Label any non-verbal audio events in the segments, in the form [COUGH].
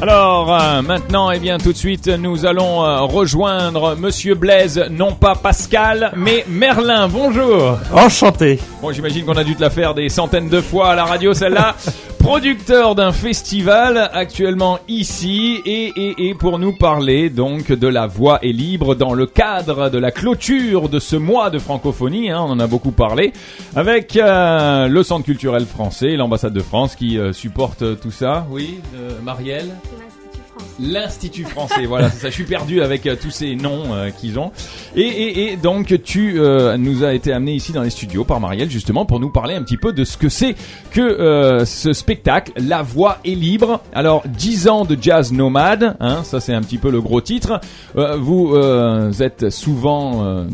Alors euh, maintenant, eh bien tout de suite, nous allons euh, rejoindre Monsieur Blaise, non pas Pascal, mais Merlin. Bonjour. Enchanté. Bon, j'imagine qu'on a dû te la faire des centaines de fois à la radio, celle-là. [LAUGHS] Producteur d'un festival actuellement ici et, et, et pour nous parler donc de la voix est libre dans le cadre de la clôture de ce mois de francophonie, hein, on en a beaucoup parlé, avec euh, le Centre culturel français, l'ambassade de France qui euh, supporte tout ça. Oui, euh, Marielle L'Institut français, voilà, ça. Je suis perdu avec euh, tous ces noms euh, qu'ils ont. Et, et, et donc, tu euh, nous as été amené ici dans les studios par Marielle, justement, pour nous parler un petit peu de ce que c'est que euh, ce spectacle, La Voix est libre. Alors, 10 ans de jazz nomade, hein, ça c'est un petit peu le gros titre. Euh, vous êtes souvent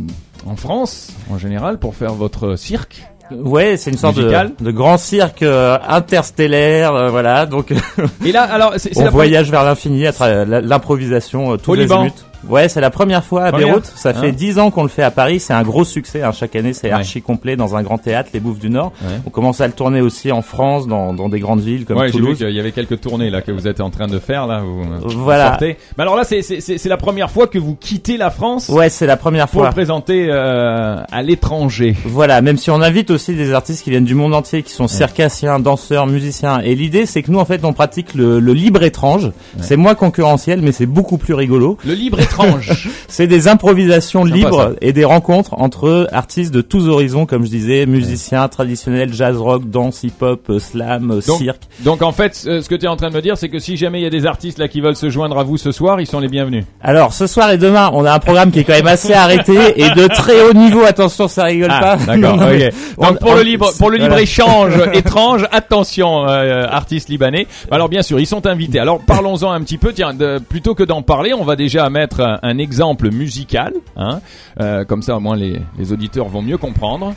en France, en général, pour faire votre cirque. Ouais, c'est une sorte de, de grand cirque euh, interstellaire, euh, voilà. Donc, [LAUGHS] Et là, alors, c'est on la voyage vers l'infini à travers l'improvisation, euh, tous Au les Liban. Ouais, c'est la première fois à Première. Beyrouth. Ça fait Hein. dix ans qu'on le fait à Paris. C'est un gros succès. hein. Chaque année, c'est Ouais. archi complet dans un grand théâtre, les Bouffes du Nord. Ouais. On commence à le tourner aussi en France, dans, dans des grandes villes comme Ouais, j'ai vu Toulouse. qu'il y avait quelques tournées là que vous êtes en train de faire là. Vous, euh, vous Voilà. sortez. Mais alors là, c'est la première fois que vous quittez la France Ouais, c'est la première pour fois. le présenter euh, à l'étranger. Voilà, même si on invite aussi des artistes qui viennent du monde entier, qui sont circassiens, danseurs, musiciens. Et l'idée, c'est que nous, en fait, on pratique le, le libre étrange. C'est moins concurrentiel, mais c'est beaucoup plus rigolo. Le libre étrange. [LAUGHS] C'est des improvisations libres et des rencontres entre artistes de tous horizons, comme je disais, musiciens traditionnels, jazz rock, danse, hip-hop, slam, Donc, cirque. donc en fait, ce que tu es en train de me dire, c'est que si jamais il y a des artistes là qui veulent se joindre à vous ce soir, ils sont les bienvenus. Alors, ce soir et demain, on a un programme qui est quand même assez arrêté et de très haut niveau. Attention, ça rigole pas. Ah, d'accord. [LAUGHS] Non, mais ok. Donc on- pour on- le libre, pour le libre voilà. échange [LAUGHS] étrange, attention, euh, artistes libanais. Alors bien sûr, ils sont invités. Alors parlons-en un petit peu. Tiens, de- plutôt que d'en parler, on va déjà mettre un, un exemple musical. Hein, Euh, comme ça, au moins les, les auditeurs vont mieux comprendre.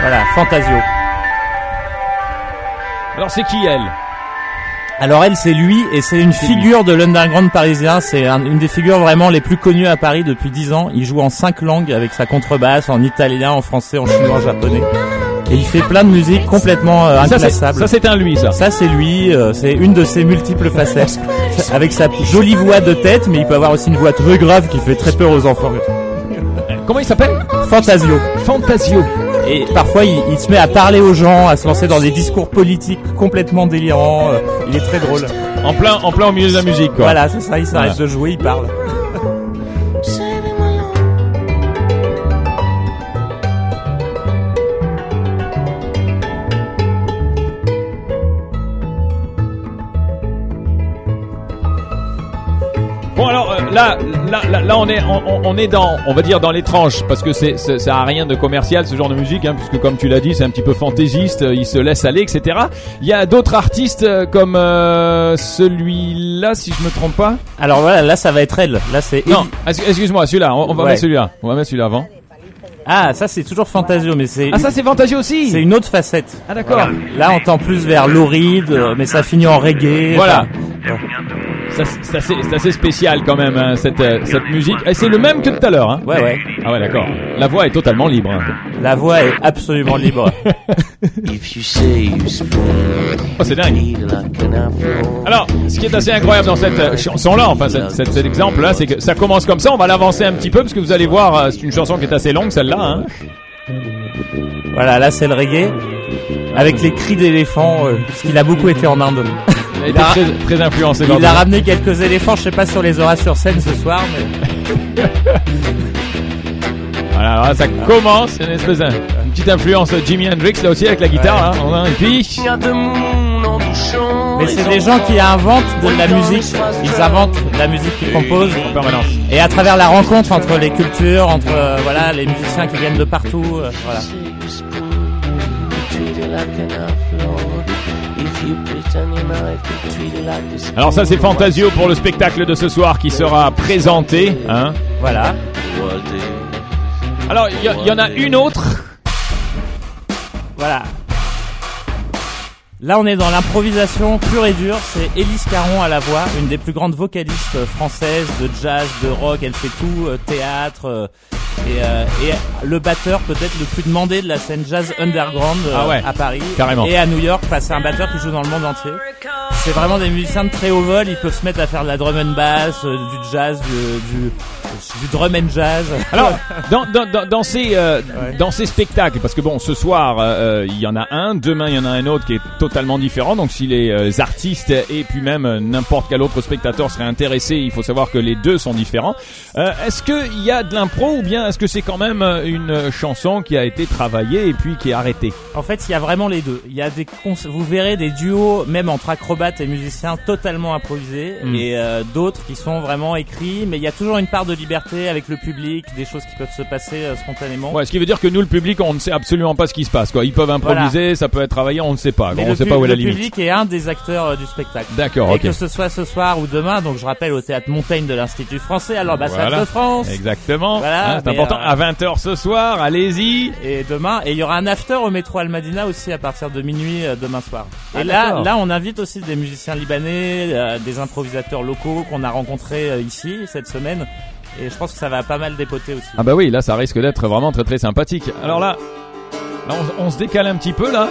Voilà, Fantasio. Alors c'est qui elle? Alors elle, c'est lui et c'est une figure de l'underground parisien. C'est un- une des figures vraiment les plus connues à Paris depuis 10 ans. Il joue en cinq langues avec sa contrebasse, en italien, en français, en chinois, en japonais. Et il fait plein de musique complètement euh, Ça c'est inclassable. ça c'est un lui ça. Ça c'est lui, euh, c'est une de ses multiples facettes. Avec sa jolie voix de tête, mais il peut avoir aussi une voix très grave qui fait très peur aux enfants. [LAUGHS] Comment il s'appelle Fantasio. Fantasio. Et parfois il, il se met à parler aux gens, à se lancer dans des discours politiques complètement délirants. euh, Il est très drôle. En plein en plein au milieu de la musique quoi. Voilà, c'est ça, il s'arrête Voilà. de jouer, il parle. Bon alors euh, là, là, là, là, on est, on, on est dans, on va dire dans l'étrange parce que c'est, c'est- ça a rien de commercial ce genre de musique, hein, puisque comme tu l'as dit, c'est un petit peu fantaisiste, euh, il se laisse aller, etc. Il y a d'autres artistes euh, comme euh, celui-là, si je me trompe pas. Alors voilà, là ça va être elle. Là c'est Non, ex- excuse-moi, celui-là, on, on va Ouais. mettre celui-là, on va mettre celui-là avant. Ah, ça c'est toujours Fantasio, mais c'est Ah ça c'est Fantasio aussi. c'est une autre facette. Ah d'accord. Voilà. Là on tend plus vers l'oride, euh, mais ça finit en reggae. Voilà. Enfin, c'est, c'est assez, c'est assez spécial quand même hein, cette, euh, cette musique. Et c'est le même que tout à l'heure. Hein. ouais ouais. Ah ouais d'accord. La voix est totalement libre. hein. La voix est absolument libre. [LAUGHS] If you say you spring, Oh, c'est dingue. Alors, ce qui est assez incroyable dans cette euh, chanson-là, enfin cette- cette- cet exemple-là, c'est que ça commence comme ça. On va l'avancer un petit peu parce que vous allez voir, euh, c'est une chanson qui est assez longue, celle-là. Hein. voilà, là c'est le reggae. Avec les cris d'éléphants, euh, parce qu'il a beaucoup été en Inde. Elle a été très, Il a ramené quelques éléphants, je sais pas si on les aura sur scène ce soir, mais... [LAUGHS] Voilà, alors là, ça commence, une espèce une petite influence de Jimi Hendrix là aussi avec la guitare. Hein. On a- Et puis, Il y a de monde en douchant. Mais c'est des gens qui inventent de la musique. Ils inventent de la musique qu'ils composent. en permanence. Et à travers la rencontre entre les cultures, entre euh, voilà les musiciens qui viennent de partout, euh, voilà. Alors ça, c'est Fantasio pour le spectacle de ce soir qui sera présenté. Hein. Voilà. Alors, il y, a- il y en a une autre. Voilà. Là, on est dans l'improvisation pure et dure. C'est Élise Caron à la voix, une des plus grandes vocalistes françaises de jazz, de rock. Elle fait tout, euh, théâtre, euh, Et, euh, et le batteur peut-être le plus demandé de la scène jazz underground euh, Ah ouais. à Paris Carrément. et à New York. Enfin, c'est un batteur qui joue dans le monde entier. C'est vraiment des musiciens de très haut vol. Ils peuvent se mettre à faire de la drum and bass, euh, du jazz, du, du, du drum and jazz. [LAUGHS] Alors, dans, dans, dans, ces, euh, Ouais. dans ces spectacles, parce que bon, ce soir, euh, il y en a un, demain, il y en a un autre qui est totalement différent. Donc, si les euh, artistes et puis même euh, n'importe quel autre spectateur serait intéressé, il faut savoir que les deux sont différents. Euh, est-ce qu'il y a de l'impro ou bien est-ce que c'est quand même euh, une chanson qui a été travaillée et puis qui est arrêtée? En fait, il y a vraiment les deux. Il y a des vous verrez des duos, même entre acrobates et musiciens, totalement improvisés, Mm. et euh, d'autres qui sont vraiment écrits. Mais il y a toujours une part de liberté avec le public, des choses qui peuvent se passer euh, spontanément. Ouais, ce qui veut dire que nous, le public, on ne sait absolument pas ce qui se passe. Quoi. Ils peuvent improviser, ça peut être travaillé, on ne sait pas. On le, ne sait pas où est la le limite. public est un des acteurs euh, du spectacle. D'accord, Et que ce soit ce soir ou demain, donc je rappelle au théâtre Montaigne de l'Institut français, à l'ambassade Voilà. de France. Exactement. Voilà, Hein, important. euh, À 20h ce soir, allez-y. Et demain, et il y aura un after au métro Almadina aussi à partir de minuit euh, demain soir. Ah, et là, là, on invite aussi des musiciens libanais, euh, des improvisateurs locaux qu'on a rencontrés ici cette semaine. Et je pense que ça va pas mal dépoter aussi. Ah bah oui, là ça risque d'être vraiment très très sympathique. Alors là, là on, on se décale un petit peu là.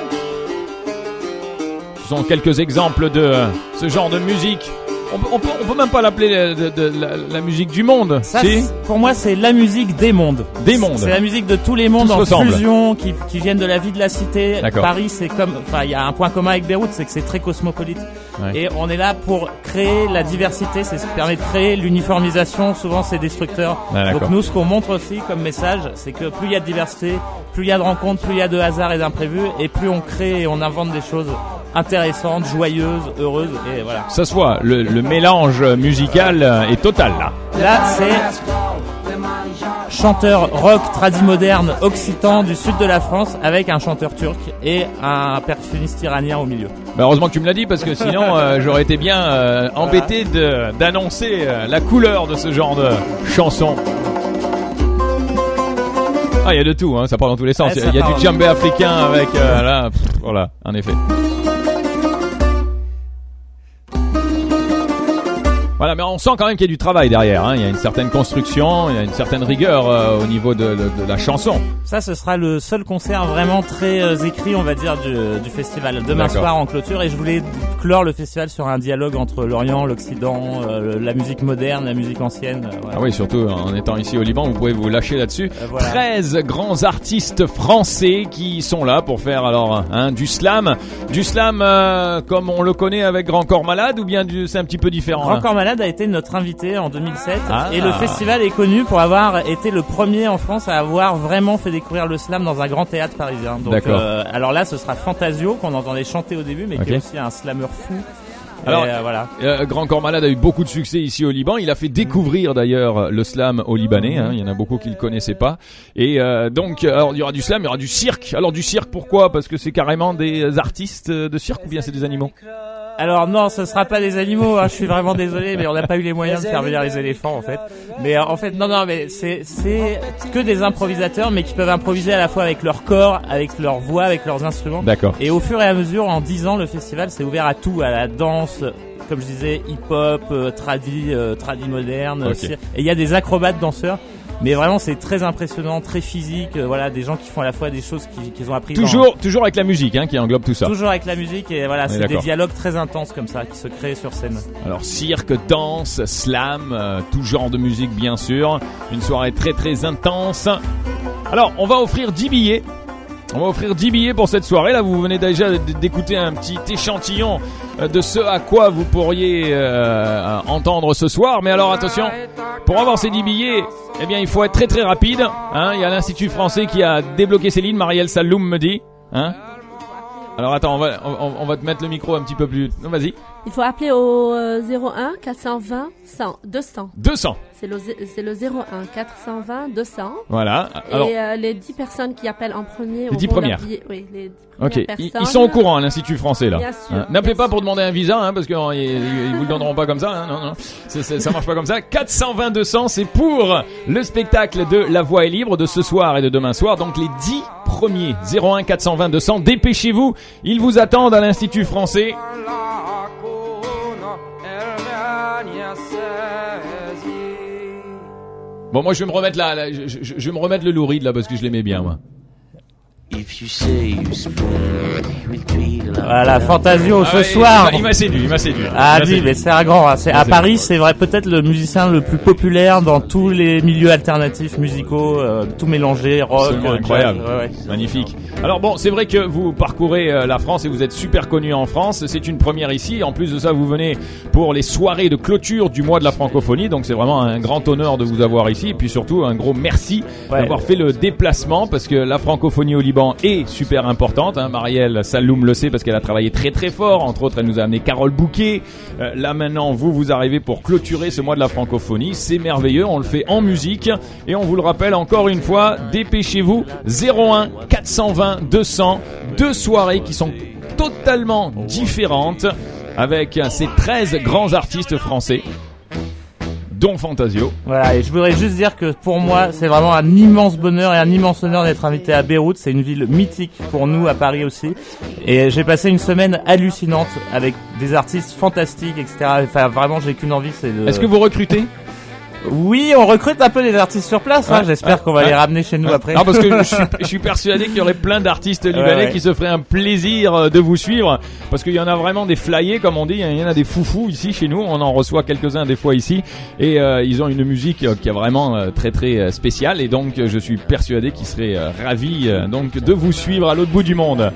Ce sont quelques exemples de ce genre de musique. On, peut- on peut, on peut même pas l'appeler de, de la, la musique du monde. Ça, si c'est- pour moi, c'est la musique des mondes. Des mondes. C'est la musique de tous les mondes Tous en ressemblent. fusion, qui, qui viennent de la vie de la cité. D'accord. Paris, c'est comme, enfin, il y a un point commun avec Beyrouth, c'est que c'est très cosmopolite. Ouais. Et on est là pour créer la diversité, c'est ce qui permet de créer l'uniformisation. Souvent, c'est destructeur. Ah, d'accord. Donc nous, ce qu'on montre aussi comme message, c'est que plus il y a de diversité, plus il y a de rencontres, plus il y a de hasard et d'imprévus, et plus on crée et on invente des choses intéressantes, joyeuses, heureuses, et voilà. Ça se voit, le, le mélange musical euh, est total là. Là, c'est chanteur rock tradimoderne occitan du sud de la France avec un chanteur turc et un percussionniste iranien au milieu. Bah, heureusement que tu me l'as dit parce que sinon euh, j'aurais été bien euh, embêté d'annoncer euh, la couleur de ce genre de chanson. Ah, il y a de tout, hein, ça part dans tous les sens. Il y a du djembé africain avec euh, là, pff, voilà, en effet. Voilà, mais on sent quand même qu'il y a du travail derrière. Hein. Il y a une certaine construction, il y a une certaine rigueur euh, au niveau de, de- de la chanson. Ça, ce sera le seul concert vraiment très euh, écrit, on va dire, du, du festival. Demain soir en clôture, et je voulais clore le festival sur un dialogue entre l'Orient, l'Occident, euh, la musique moderne, la musique ancienne. euh. Ah oui, surtout en étant ici au Liban, vous pouvez vous lâcher là-dessus. Euh, voilà. 13 grands artistes français qui sont là pour faire alors hein, du slam. Du slam euh, comme on le connaît avec Grand Corps Malade ou bien du- c'est un petit peu différent Grand là Corps Malade a été notre invité en 2007 Ah. et le festival est connu pour avoir été le premier en France à avoir vraiment fait découvrir le slam dans un grand théâtre parisien. Donc, euh, alors là, ce sera Fantasio qu'on entendait chanter au début, mais qui Ok. est aussi un slammer fou. Alors, euh, voilà. Euh, Grand Corps Malade a eu beaucoup de succès ici au Liban. Il a fait découvrir d'ailleurs le slam aux Libanais. hein. Il y en a beaucoup qui le connaissaient pas. Et euh, donc, alors il y aura du slam, il y aura du cirque. Alors du cirque, pourquoi? Parce que c'est carrément des artistes de cirque ou bien c'est des animaux? Alors non, ce sera pas des animaux. hein, je suis vraiment désolé, mais on n'a pas eu les moyens de faire venir les éléphants en fait. Mais euh, en fait, non, non, mais c'est c'est que des improvisateurs, mais qui peuvent improviser à la fois avec leur corps, avec leur voix, avec leurs instruments. D'accord. Et au fur et à mesure, en 10 ans, le festival s'est ouvert à tout, à la danse, comme je disais, hip-hop, euh, tradi, euh, tradi moderne. Et il y a des acrobates danseurs. Mais vraiment, c'est très impressionnant, très physique. euh, voilà, des gens qui font à la fois des choses qu'ils ont appris. dans- Toujours, avec la musique hein, qui englobe tout ça. Toujours avec la musique et voilà, c'est des dialogues très intenses comme ça qui se créent sur scène. Alors cirque, danse, slam, euh, tout genre de musique bien sûr. Une soirée très très intense. Alors on va offrir 10 billets. On va offrir 10 billets pour cette soirée. Là, vous venez déjà d'écouter un petit échantillon euh, de ce à quoi vous pourriez euh, entendre ce soir. Mais alors attention, pour avoir ces 10 billets, eh bien il faut être très très rapide. Hein, il y a l'Institut français qui a débloqué ses lignes. Marielle Saloum me dit. Hein alors attends, on va, on, on va te mettre le micro un petit peu plus. Non, vas-y. Il faut appeler au euh, 01 420 100 200. 200. C'est le, c'est le 01 420 200. Voilà. Alors, et euh, les 10 personnes qui appellent en premier Les 10 auront leur premières. billet- oui, les 10 Ok, premières ils, personnes. ils sont au courant à l'Institut français là. Bien sûr, Hein, N'appelez pas pour demander un visa, hein, parce qu'ils ils vous le donneront pas comme ça. Hein, non, non, ça marche pas comme ça. 420 200, c'est pour le spectacle de La Voix est libre de ce soir et de demain soir. Donc les 10 premiers 01 420 200, dépêchez-vous. Ils vous attendent à l'Institut français. Bon, moi je vais me remettre là, je- je vais me remettre le louride là parce que je l'aimais bien moi. Voilà, an Fantasio Ah ce ouais, soir. il m'a- séduit, il m'a séduit. Ah oui, mais c'est un grand. hein. C'est à Paris, c'est vrai peut-être le musicien le plus populaire dans tous les milieux alternatifs musicaux, euh, tout mélangé, rock, euh, incroyable, jazz, ouais, ouais. magnifique. Alors bon, c'est vrai que vous parcourez euh, la France et vous êtes super connu en France. C'est une première ici. En plus de ça, vous venez pour les soirées de clôture du mois de la francophonie. Donc c'est vraiment un grand honneur de vous avoir ici. Et puis surtout un gros merci Ouais. d'avoir fait le déplacement parce que la francophonie au Liban est super importante. Hein. Marielle Saloum le sait parce qu'elle a travaillé très très fort. Entre autres, elle nous a amené Carole Bouquet. Euh, là maintenant, vous vous arrivez pour clôturer ce mois de la francophonie. C'est merveilleux. On le fait en musique et on vous le rappelle encore une fois. Dépêchez-vous 01 420 200 deux soirées qui sont totalement différentes avec ces 13 grands artistes français dont Fantasio. Voilà, et je voudrais juste dire que pour moi, c'est vraiment un immense bonheur et un immense honneur d'être invité à Beyrouth. C'est une ville mythique pour nous à Paris aussi. Et j'ai passé une semaine hallucinante avec des artistes fantastiques, etc. Enfin, vraiment, j'ai qu'une envie, c'est de. Est-ce que vous recrutez? Oui, on recrute un peu des artistes sur place. hein. J'espère qu'on va les ramener chez nous après. Non, parce que je suis, [LAUGHS] je suis persuadé qu'il y aurait plein d'artistes libanais Ouais, ouais. qui se feraient un plaisir euh, de vous suivre. Parce qu'il y en a vraiment des flyés, comme on dit. Il y en a des foufous ici chez nous. On en reçoit quelques-uns des fois ici. Et euh, ils ont une musique euh, qui est vraiment très très spéciale. Et donc, je suis persuadé qu'ils seraient ravis donc de vous suivre à l'autre bout du monde.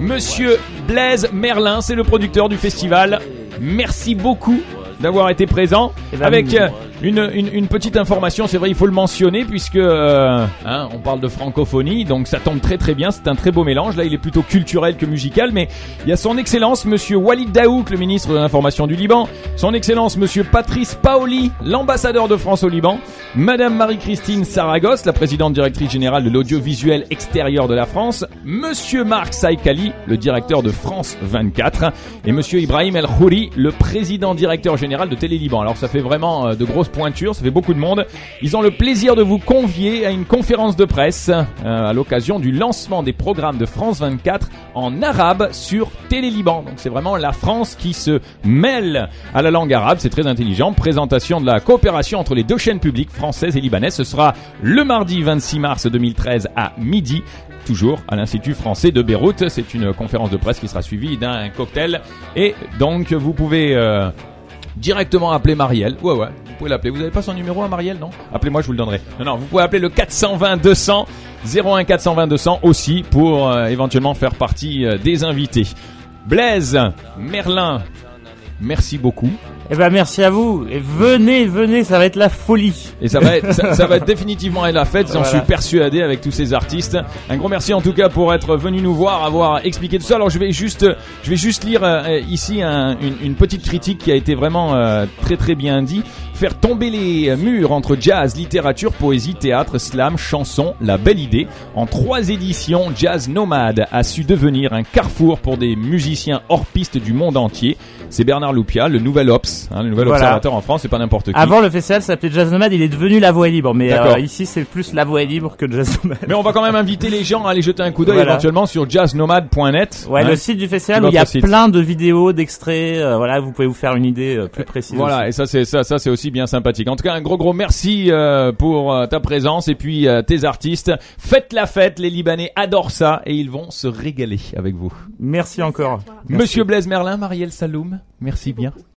Monsieur Blaise Merlin, c'est le producteur du festival. Merci beaucoup d'avoir été présent. Eh ben, Avec euh, une, petite information, c'est vrai, il faut le mentionner puisque euh, hein, on parle de francophonie, donc ça tombe très très bien. C'est un très beau mélange. Là, il est plutôt culturel que musical, mais il y a son Excellence Monsieur Walid Daouk, le ministre de l'information du Liban, son Excellence Monsieur Patrice Paoli, l'ambassadeur de France au Liban, Madame Marie-Christine Saragosse, la présidente directrice générale de l'audiovisuel extérieur de la France, Monsieur Marc Saïkali, le directeur de France 24, et Monsieur Ibrahim El Khouri, le président directeur général de Télé Liban. Alors ça fait vraiment euh, de grosses pointures, ça fait beaucoup de monde. Ils ont le plaisir de vous convier à une conférence de presse euh, à l'occasion du lancement des programmes de France 24 en arabe sur Télé Liban. Donc c'est vraiment la France qui se mêle à la langue arabe, c'est très intelligent. Présentation de la coopération entre les deux chaînes publiques françaises et libanaises. Ce sera le mardi 26 mars 2013 à midi toujours à l'Institut français de Beyrouth. C'est une conférence de presse qui sera suivie d'un cocktail. Et donc, vous pouvez euh, directement appeler Marielle. Ouais, ouais, pouvez l'appeler. Vous n'avez pas son numéro à Marielle, non? Appelez-moi, je vous le donnerai. Non, non, vous pouvez appeler le 420 200, 01 420 200 aussi pour euh, éventuellement faire partie euh, des invités. Blaise, Merlin, merci beaucoup. Eh ben, merci à vous. Et venez, venez, ça va être la folie. Et ça va être, ça, ça va [LAUGHS] être définitivement être la fête, j'en Voilà. suis persuadé avec tous ces artistes. Un gros merci en tout cas pour être venu nous voir, avoir expliqué tout ça. Alors je vais juste, je vais juste lire euh, ici un- une, une petite critique qui a été vraiment euh, très très bien dit. Faire tomber les murs entre jazz, littérature, poésie, théâtre, slam, chanson, la belle idée. En trois éditions, Jazz Nomade a su devenir un carrefour pour des musiciens hors piste du monde entier. C'est Bernard Loupia, le nouvel Ops, hein, le nouvel Voilà. observateur en France, c'est pas n'importe qui. Avant, le festival s'appelait Jazz Nomad, il est devenu La Voix libre. Mais euh, ici, c'est plus La Voix libre que Jazz Nomad. Mais on va quand même inviter les gens à aller jeter un coup d'œil Voilà. éventuellement sur jazznomade.net. Ouais, hein. le site du festival où il y a site. plein de vidéos, d'extraits. euh, voilà, vous pouvez vous faire une idée euh, plus précise. Voilà, aussi. et ça c'est ça, ça c'est aussi bien sympathique. En tout cas, un gros gros merci euh, pour euh, ta présence et puis euh, tes artistes. Faites la fête, les Libanais adorent ça et ils vont se régaler avec vous. Merci encore. Monsieur Blaise Merlin, Marielle Saloum, merci bien.